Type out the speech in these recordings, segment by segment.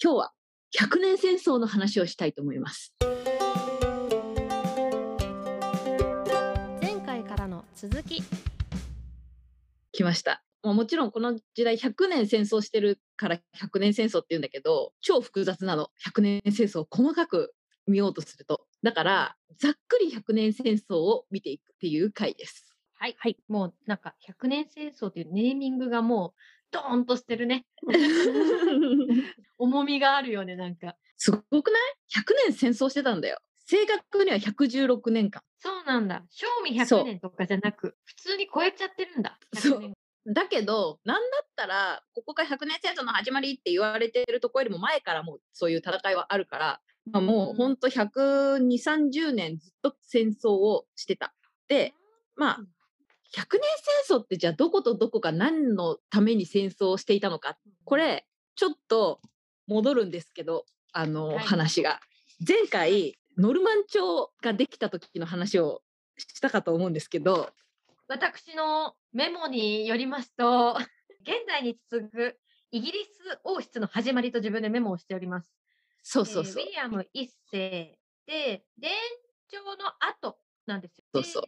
今日は100年戦争の話をしたいと思います。前回からの続き来ました。もちろんこの時代100年戦争してるから100年戦争って言うんだけど超複雑なの100年戦争を細かく見ようとするとだからざっくり100年戦争を見ていくっていう回です。はい。はい。もうなんか100年戦争っていうネーミングがもうドーンとしてるね。重みがあるよね、なんか。すごくない ?100 年戦争してたんだよ。正確には116年間。そうなんだ。賞味そう100年とかじゃなく、普通に超えちゃってるんだ。そう100年だけど、なんだったら、ここが100年戦争の始まりって言われてるところよりも前からもうそういう戦いはあるから、まあ、もうほんと120、30年ずっと戦争をしてた。で、まあ、100年戦争ってじゃあどことどこが何のために戦争をしていたのか。これ、ちょっと戻るんですけど、あの、はい話が。前回、ノルマン朝ができた時の話をしたかと思うんですけど、私のメモによりますと、現代に続くイギリス王室の始まりと自分でメモをしております。そうそうそうえーウィ。リアム一世で、伝承の後なんですよ。そうそう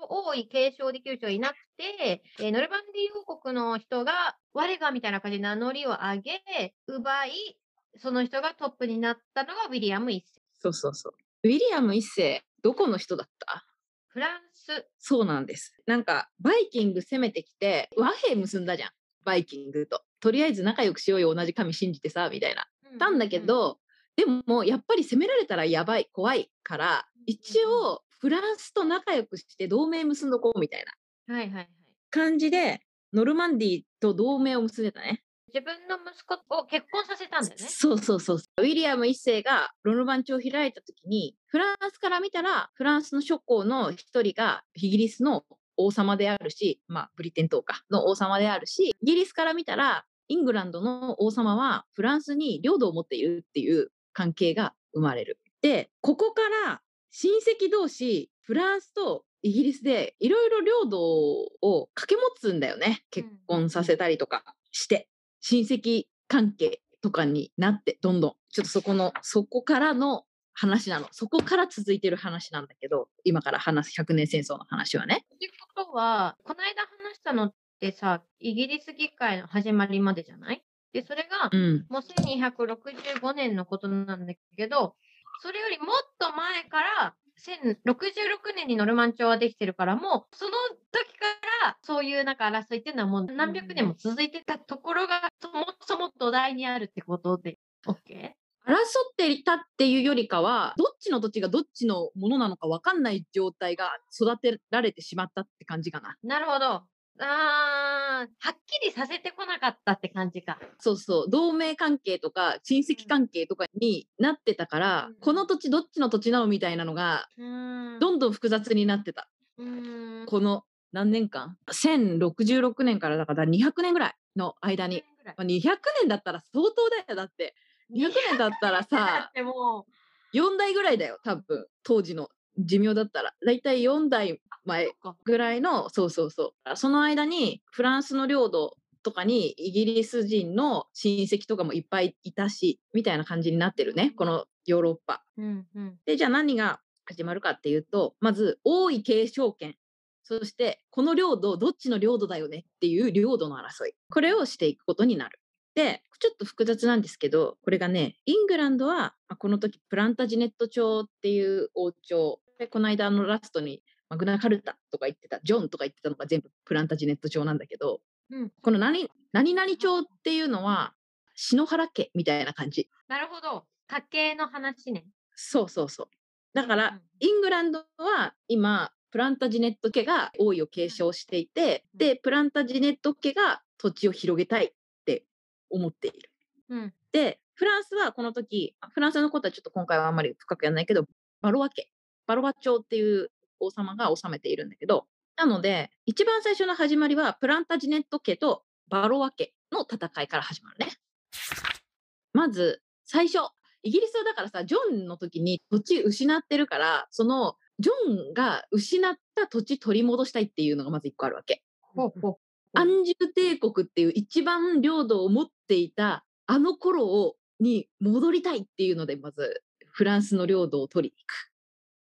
で伝承王位継承できる人がいなくて、えーノルマンディー王国の人が我がみたいな感じで名乗りを上げ、奪い、その人がトップになったのがウィリアム一世。そうそうそう。ウィリアム一世、どこの人だった？フランス。そうなんです。なんか、バイキング攻めてきて、和平結んだじゃん。バイキングと。とりあえず仲良くしようよ、同じ神信じてさ、みたいな。たんだけど、でも、やっぱり攻められたらやばい、怖いから、一応、フランスと仲良くして同盟結んどこう、みたいなはいはいはい。感じで、ノルマンディーと同盟を結んでたね。自分の息子を結婚させたんだよね。そうそうそう。ウィリアム一世がロルマン朝を開いた時に、フランスから見たら、フランスの諸侯の一人がイギリスの王様であるし、まあ、ブリテン島かの王様であるし、イギリスから見たら、イングランドの王様はフランスに領土を持っているっていう関係が生まれる。で、ここから親戚同士、フランスとイギリスでいろいろ領土を掛け持つんだよね。結婚させたりとかして。親戚関係とかになって、どんどん。ちょっとそこの、そこからの話なの。そこから続いてる話なんだけど、今から話す100年戦争の話はね。っていうことは、この間話したのってさ、イギリス議会の始まりまでじゃない？で、それがう、ん。もう1265年のことなんだけど、それよりもっと前から、1066年にノルマン朝はできてるから、もうその時からそういうなんか争いっていうのはもう何百年も続いてたところが、そもそも土台にあるってことで、OK? 争っていたっていうよりかは、どっちの土地がどっちのものなのか分かんない状態が育てられてしまったって感じかな。なるほど。あー、はっきりさせてこなかったって感じか。そうそう、同盟関係とか親戚関係とかになってたから、うんこの土地どっちの土地なのみたいなのが、うーん。どんどん複雑になってた。うーん。この何年間 ?1066 年からだから200年ぐらいの間に。まあ、200年だったら相当だよ。だって、200年だったらださっ、ても4代ぐらいだよ。多分、当時の寿命だったら。だいたい4代う、前ぐらいの、そうそうそう。その間に、フランスの領土とかにイギリス人の親戚とかもいっぱいいたし、みたいな感じになってるね。このヨーロッパ。うんうん。で、じゃあ何が始まるかっていうと、まず、王位継承権。そして、この領土、どっちの領土だよねっていう領土の争い。これをしていくことになる。で、ちょっと複雑なんですけど、これがね、イングランドは、まあこの時、プランタジネット朝っていう王朝。で、この間のラストに、マグナカルタとか言ってた、ジョンとか言ってたのが全部プランタジネット朝なんだけど、うんこの何、何々朝っていうのは、篠原家みたいな感じ。なるほど。家系の話ね。そうそうそう。だから、うんイングランドは今、プランタジネット家が王位を継承していて、うんで、プランタジネット家が土地を広げたいって思っている。うん。で、フランスはこの時、フランスのことはちょっと今回はあんまり深くやらないけど、バロワ家、バロワ朝っていう王様が治めているんだけど、なので、一番最初の始まりは、プランタジネット家とバロワ家の戦いから始まるね。まず、最初、イギリスはだからさ、ジョンの時に土地失ってるから、その、ジョンが失った土地取り戻したいっていうのがまず一個あるわけ。ほうほう。安住帝国っていう一番領土を持っていたあの頃をに戻りたいっていうのでまずフランスの領土を取りに行く。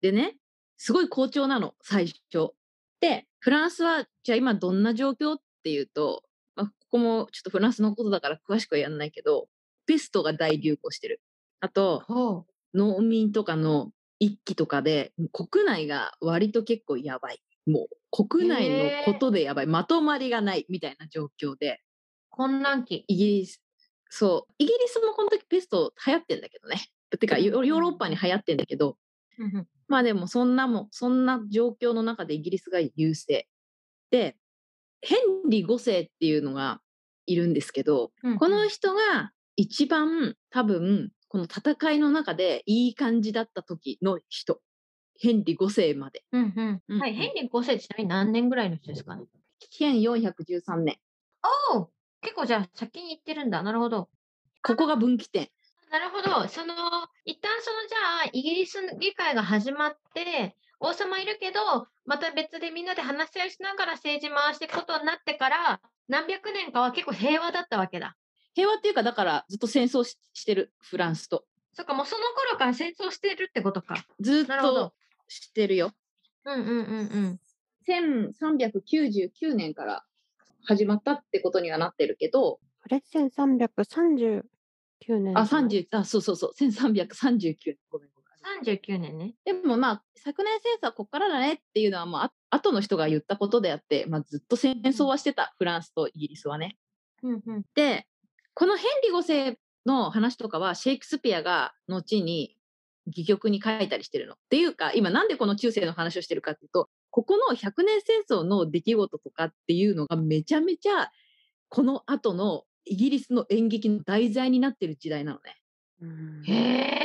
でねすごい好調なの最初。でフランスはじゃあ今どんな状況っていうと、まあ、ここもちょっとフランスのことだから詳しくはやんないけどペストが大流行してる。あとほ農民とかの一揆とかで国内が割と結構やばい。もう国内のことでやばい。まとまりがないみたいな状況で。混乱期。イギリス、そう、イギリスもこの時ペスト流行ってんだけどね。てかヨヨーロッパに流行ってんだけど、うんまあでもそんなもん、そんな状況の中でイギリスが優勢。で、ヘンリー5世っていうのがいるんですけど、うんこの人が一番多分この戦いの中でいい感じだった時の人。ヘンリー5世まで。うんうんうんはい、ヘンリー5世ちなみに何年ぐらいの人ですかね？1413年。おお結構じゃあ先に行ってるんだ。なるほど。ここが分岐点。なるほど。その、一旦そのじゃあ、イギリス議会が始まって、王様いるけど、また別でみんなで話し合いしながら政治回していくことになってから、何百年かは結構平和だったわけだ。平和っていうか、だからずっと戦争ししてる、フランスと。そっか、もうその頃から戦争してるってことか。ずっとしてるよ。うんうんうんうん。1399年から始まったってことにはなってるけど、あれ？1339年あ、じゃない30、あ、そうそうそう、1339年。ごめんごめん。39年ね。でもまあ、昨年戦争はここからだねっていうのは、まあ、あ後の人が言ったことであって、まあ、ずっと戦争はしてた、フランスとイギリスはね。うんうん。で、このヘンリー5世の話とかは、シェイクスピアが後に戯曲に書いたりしてるの。っていうか、今なんでこの中世の話をしてるかっていうと、ここの100年戦争の出来事とかっていうのがめちゃめちゃ、この後のイギリスの演劇の題材になってる時代なのね。うんへえ。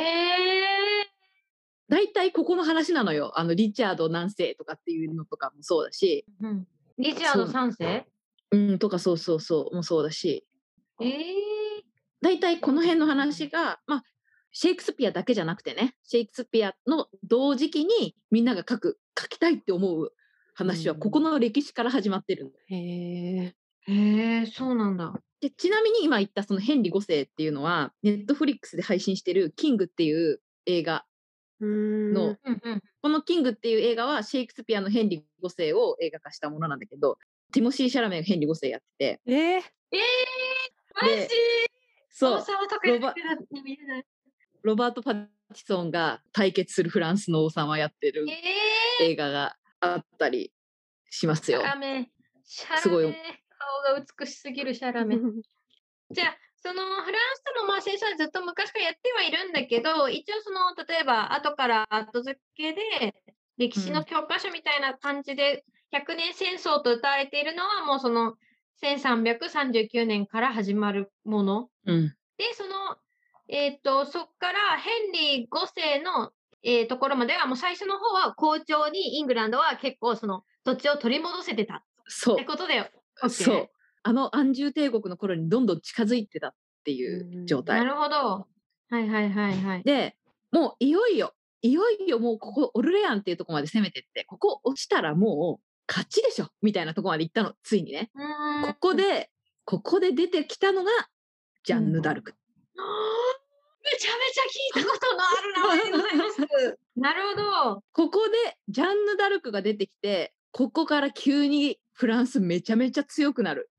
大体ここの話なのよ。あの、リチャード何世とかっていうのとかもそうだし、うん。リチャード3世？うん、とかそうそうそう、もそうだし、ええ大体この辺の話が、まあ、シェイクスピアだけじゃなくてね、シェイクスピアの同時期にみんなが書く、書きたいって思う話は、うんここの歴史から始まってるの。へえ。へえ、そうなんだ。でちなみに今言ったそのヘンリー5世っていうのは、ネットフリックスで配信してるキングっていう映画の。このキングっていう映画はシェイクスピアのヘンリー5世を映画化したものなんだけど、ティモシー・シャラメがヘンリー5世やってて、えー、ええマジでそう王、様とかやってる見れない。ロバート・パティソンが対決するフランスの王様やってるええ映画があったりしますよシャ。ラメ。シャラメ。すごい顔が美しすぎるシャラメ。じゃあ、そのフランスとのまあ戦争はずっと昔からやってはいるんだけど、一応その、例えば後から後付けで、歴史の教科書みたいな感じで、100年戦争と歌われているのはもうその1339年から始まるもの。うん。で、その、えっ、と、そっからヘンリー5世の、えーところまでは、もう最初の方は好調にイングランドは結構その土地を取り戻せてたそうって。ことで、OK そう。あの安住帝国の頃にどんどん近づいてたっていう状な態。るほど。はいはいはいはい。で、もういよいよ、いよいよもうここオルレアンっていうところまで攻めてって、ここ落ちたらもう勝ちでしょみたいなところまで行ったの、ついにね。ここで、ここで出てきたのがジャンヌ・ダルク。はあめちゃめちゃ聞いたことのある名前でございます。なるほど。ここでジャンヌ・ダルクが出てきて、ここから急にフランスめちゃめちゃ強くなる。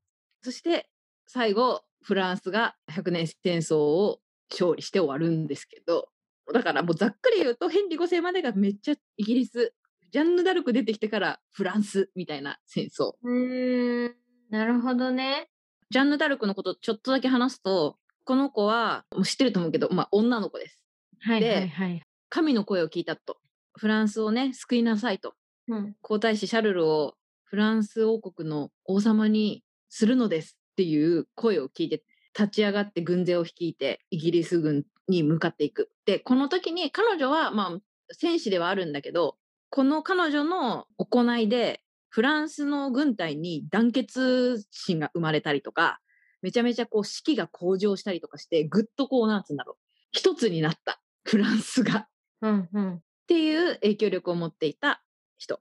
そして最後、フランスが100年戦争を勝利して終わるんですけど、だからもうざっくり言うとヘンリー5世までがめっちゃイギリス、ジャンヌ・ダルク出てきてからフランスみたいな戦争。うーん。なるほどね。ジャンヌ・ダルクのことちょっとだけ話すと、この子はもう知ってると思うけど、まあ女の子です。はいではいはい。神の声を聞いたと。フランスをね、救いなさいと。うん。皇太子シャルルをフランス王国の王様にするのですっていう声を聞いて立ち上がって軍勢を率いてイギリス軍に向かっていく。でこの時に彼女はまあ戦士ではあるんだけどこの彼女の行いでフランスの軍隊に団結心が生まれたりとかめちゃめちゃこう士気が向上したりとかしてぐっとこうなんつうんだろう一つになったフランスが。うんうん。っていう影響力を持っていた人。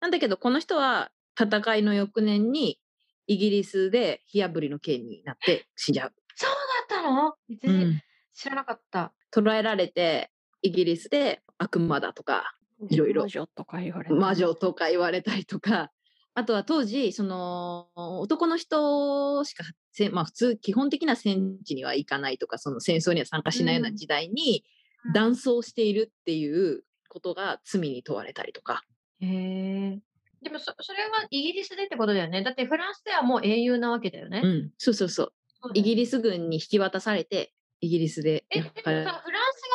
なんだけど、この人は戦いの翌年にイギリスで火あぶりの刑になって死んじゃう。そうだったの？別うにん、知らなかった。捉えられてイギリスで悪魔だとかいろいろ魔女とか言われて。魔女とか言われたりとかあとは当時その男の人しかせまあ普通基本的な戦地には行かないとかその戦争には参加しないような時代にうん断層しているっていうことが罪に問われたりとか。へえ。でもそ、それはイギリスでってことだよね。だってフランスではもう英雄なわけだよね。うん、そうそうそう。イギリリス軍に引き渡されてイギリスでえ、でもさ、フランスが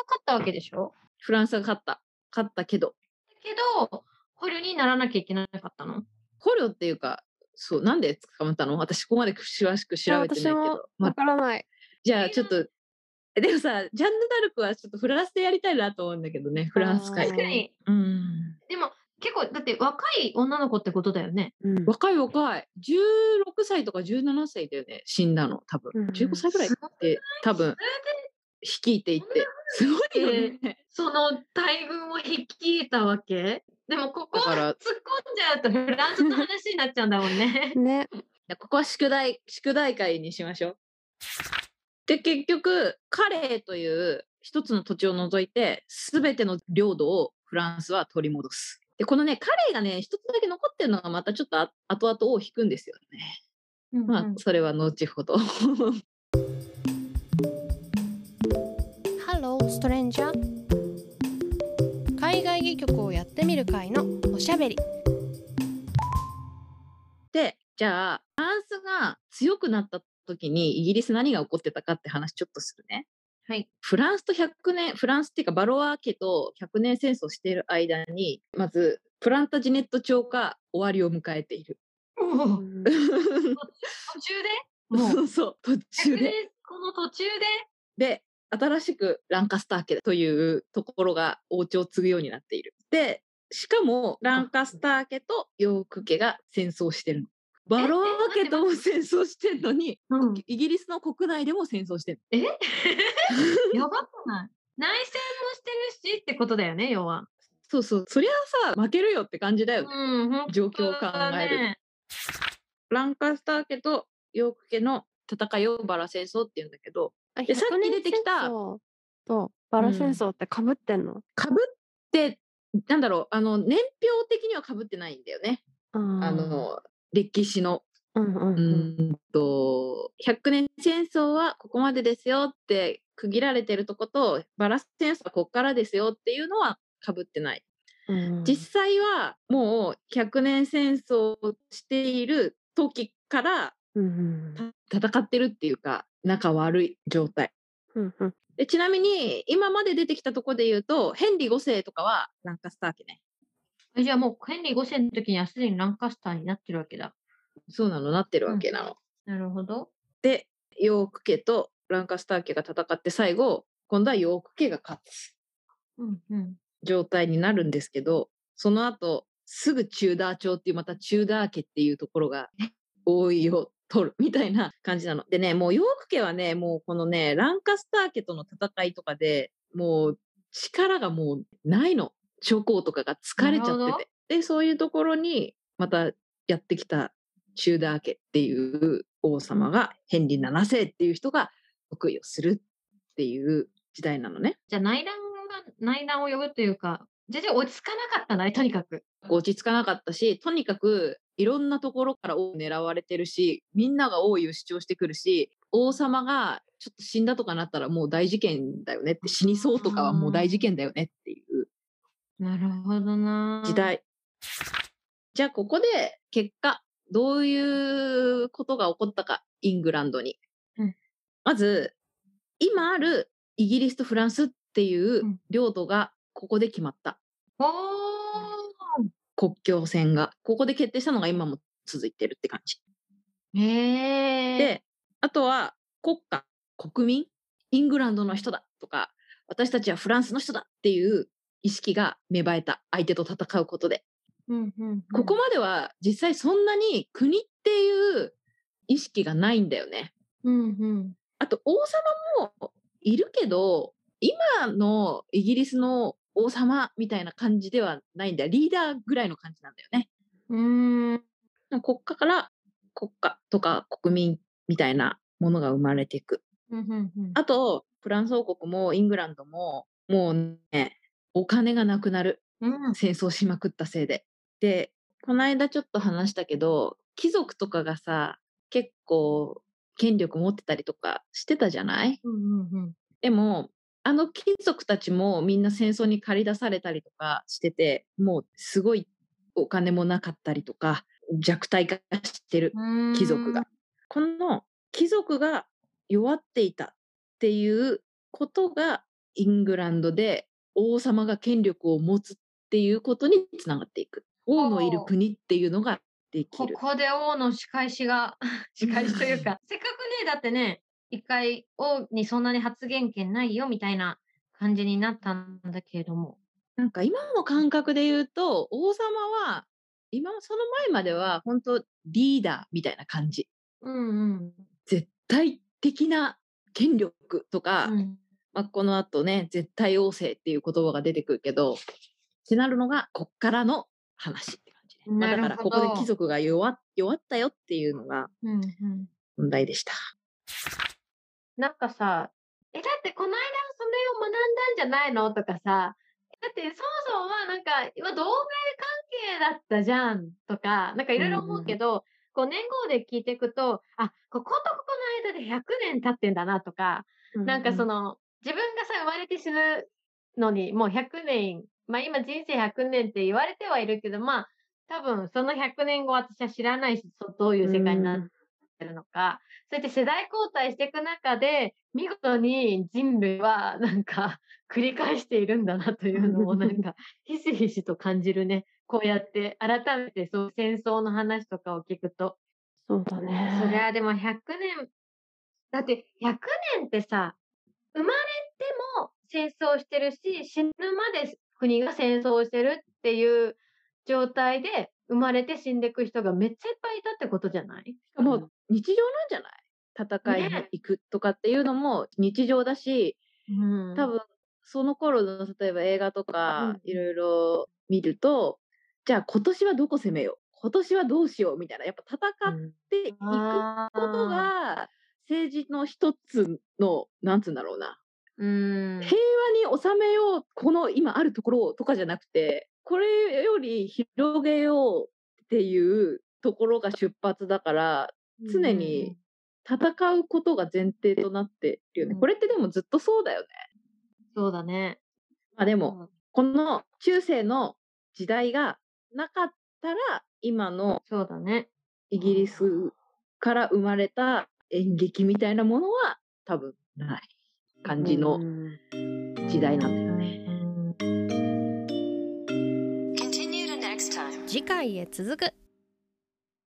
勝ったわけでしょ？フランスが勝った。勝ったけど。だけど、捕虜にならなきゃいけなかったの？捕虜っていうかそうなんで捕まったの？私ここまで詳しく調べてないけど、まわあ、からない。じゃあちょっとえでもさジャンヌ・ダルクはちょっとフランスでやりたいなと思うんだけどね。フランス会確かに。うん。でも、結構、だって若い女の子ってことだよね。うん若い若い16歳とか17歳だよね死んだの多分うん15歳ぐらいって多分率いていってすごいよねその大軍を率いたわけ？でも、ここ突っ込んじゃうとフランスの話になっちゃうんだもんね。ね。ここは宿題宿題会にしましょう。で結局カレーという一つの土地を除いて全ての領土をフランスは取り戻す。でこのねカレーがね一つだけ残ってるのがまたちょっとあ後々尾を引くんですよね。まあそれは後ほど。ハローストレンジャー海外戯曲をやってみる会のおしゃべりでじゃあフランスが強くなった時にイギリス何が起こってたかって話ちょっとするね。はい。フランスと100年、フランスっていうかバロワー家と100年戦争している間に、まずプランタジネット朝が終わりを迎えている。もううん途中で？も そううそう、途中で。この途中で？で、新しくランカスター家というところが王朝を継ぐようになっている。で、しかもランカスター家とヨーク家が戦争してるの。バロワー家とも戦争してんのに、うん。イギリスの国内でも戦争してる。え？やばくない？内戦もしてるしってことだよね、要は。そうそう、そりゃあさ、負けるよって感じだよね。うん、状況を考える。ね。ランカスター家とヨーク家の戦いをバラ戦争って言うんだけど、あでさっき出てきた100年戦争とバラ戦争ってかぶってんの、かぶって、なんだろう、あの、年表的にはかぶってないんだよね。あの、歴史の。うんうんうーんと、100年戦争はここまでですよって区切られてるとこと、バラ戦争はここからですよっていうのはかぶってない。うん実際はもう100年戦争をしている時からうんうんた戦ってるっていうか、仲悪い状態。うんうんでちなみに今まで出てきたところで言うとヘンリー5世とかはランカスター家ねじゃあもうヘンリー5世の時にはすでにランカスターになってるわけだ。そうなのなってるわけなの。なるほど。でヨーク家とランカスター家が戦って最後今度はヨーク家が勝つうんうん。状態になるんですけどその後すぐチューダー朝っていうまたチューダー家っていうところが王位を取るみたいな感じなの。でねもうヨーク家はねもうこのねランカスター家との戦いとかでもう力がもうないの諸侯とかが疲れちゃっててでそういうところにまたやってきたチューダー家っていう王様がヘンリー7世っていう人が得意をするっていう時代なのね。じゃあ内乱が内乱を呼ぶというか、全然落ち着かなかったんだね、とにかく。落ち着かなかったしとにかくいろんなところから王を狙われてるしみんなが王位を主張してくるし王様がちょっと死んだとかなったらもう大事件だよねって死にそうとかはもう大事件だよねっていうなるほどな。時。代。じゃあここで結果どういうことが起こったかイングランドに。うんまず今あるイギリスとフランスっていううん領土がここで決まった。おー国境線がここで決定したのが今も続いてるって感じ。へえ。であとは国家国民イングランドの人だとか私たちはフランスの人だっていう意識が芽生えた相手と戦うことでうんうんうんここまでは実際そんなに国っていう意識がないんだよね。うんうん。あと王様もいるけど今のイギリスの王様みたいな感じではないんだよリーダーぐらいの感じなんだよね。うーん。国家から国家とか国民みたいなものが生まれていく。うんうんうんあとフランス王国もイングランドももうねお金がなくなるうん。戦争しまくったせいで。でこの間ちょっと話したけど貴族とかがさ結構権力持ってたりとかしてたじゃない？うんうんうん。でもあの貴族たちもみんな戦争に駆り出されたりとかしててもうすごいお金もなかったりとか弱体化してる貴族が。この貴族が弱っていたっていうことがイングランドで王様が権力を持つっていうことにつながっていく。王のいる国っていうのができる。ここで王の仕返しが、仕返しというか、せっかくね、だってね、一回王にそんなに発言権ないよみたいな感じになったんだけれども。なんか今の感覚で言うと王様は今その前までは本当リーダーみたいな感じ。うんうん。絶対的な権力とか、うんまあ、この後ね絶対王政っていう言葉が出てくるけどってなるのがこっからの話って感じね、まあ、だからここで貴族が弱弱ったよっていうのがうんうん。問題でした。なんかさ、え、だってこの間それを学んだんじゃないの？とかさ、だってそもそもはなんか、今同盟関係だったじゃんとか、なんかいろいろ思うけど、こう年号で聞いていくと、あ、こことここの間で100年経ってんだなとか、なんかその、自分がさ、生まれて死ぬのに、もう100年、まあ今人生100年って言われてはいるけど、まあ多分その100年後私は知らないし、そうどういう世界になってるのか、そうやって世代交代していく中で、見事に人類はなんか繰り返しているんだなというのをなんかひしひしと感じるね。こうやって改めてそう戦争の話とかを聞くと。そうだね。そりゃでも100年、だって100年ってさ、生まれても戦争してるし、死ぬまで国が戦争してるっていう状態で生まれて死んでいく人がめっちゃいっぱいいたってことじゃない？もう日常なんじゃない？戦いにね。行くとかっていうのも日常だし、うん。多分その頃の例えば映画とかうん。いろいろ見ると、じゃあ今年はどこ攻めよう？今年はどうしようみたいなやっぱ戦っていくことが政治の一つのなんつうんだろうなうん平和に収めようこの今あるところをとかじゃなくてこれより広げようっていうところが出発だから常に戦うことが前提となってるよね。うんこれってでもずっとそうだよね。そうだね。まあででも、この中世の時代がなかったら今のそうだね。イギリスから生まれた演劇みたいなものは多分ない感じの時代なん。次回へ続く。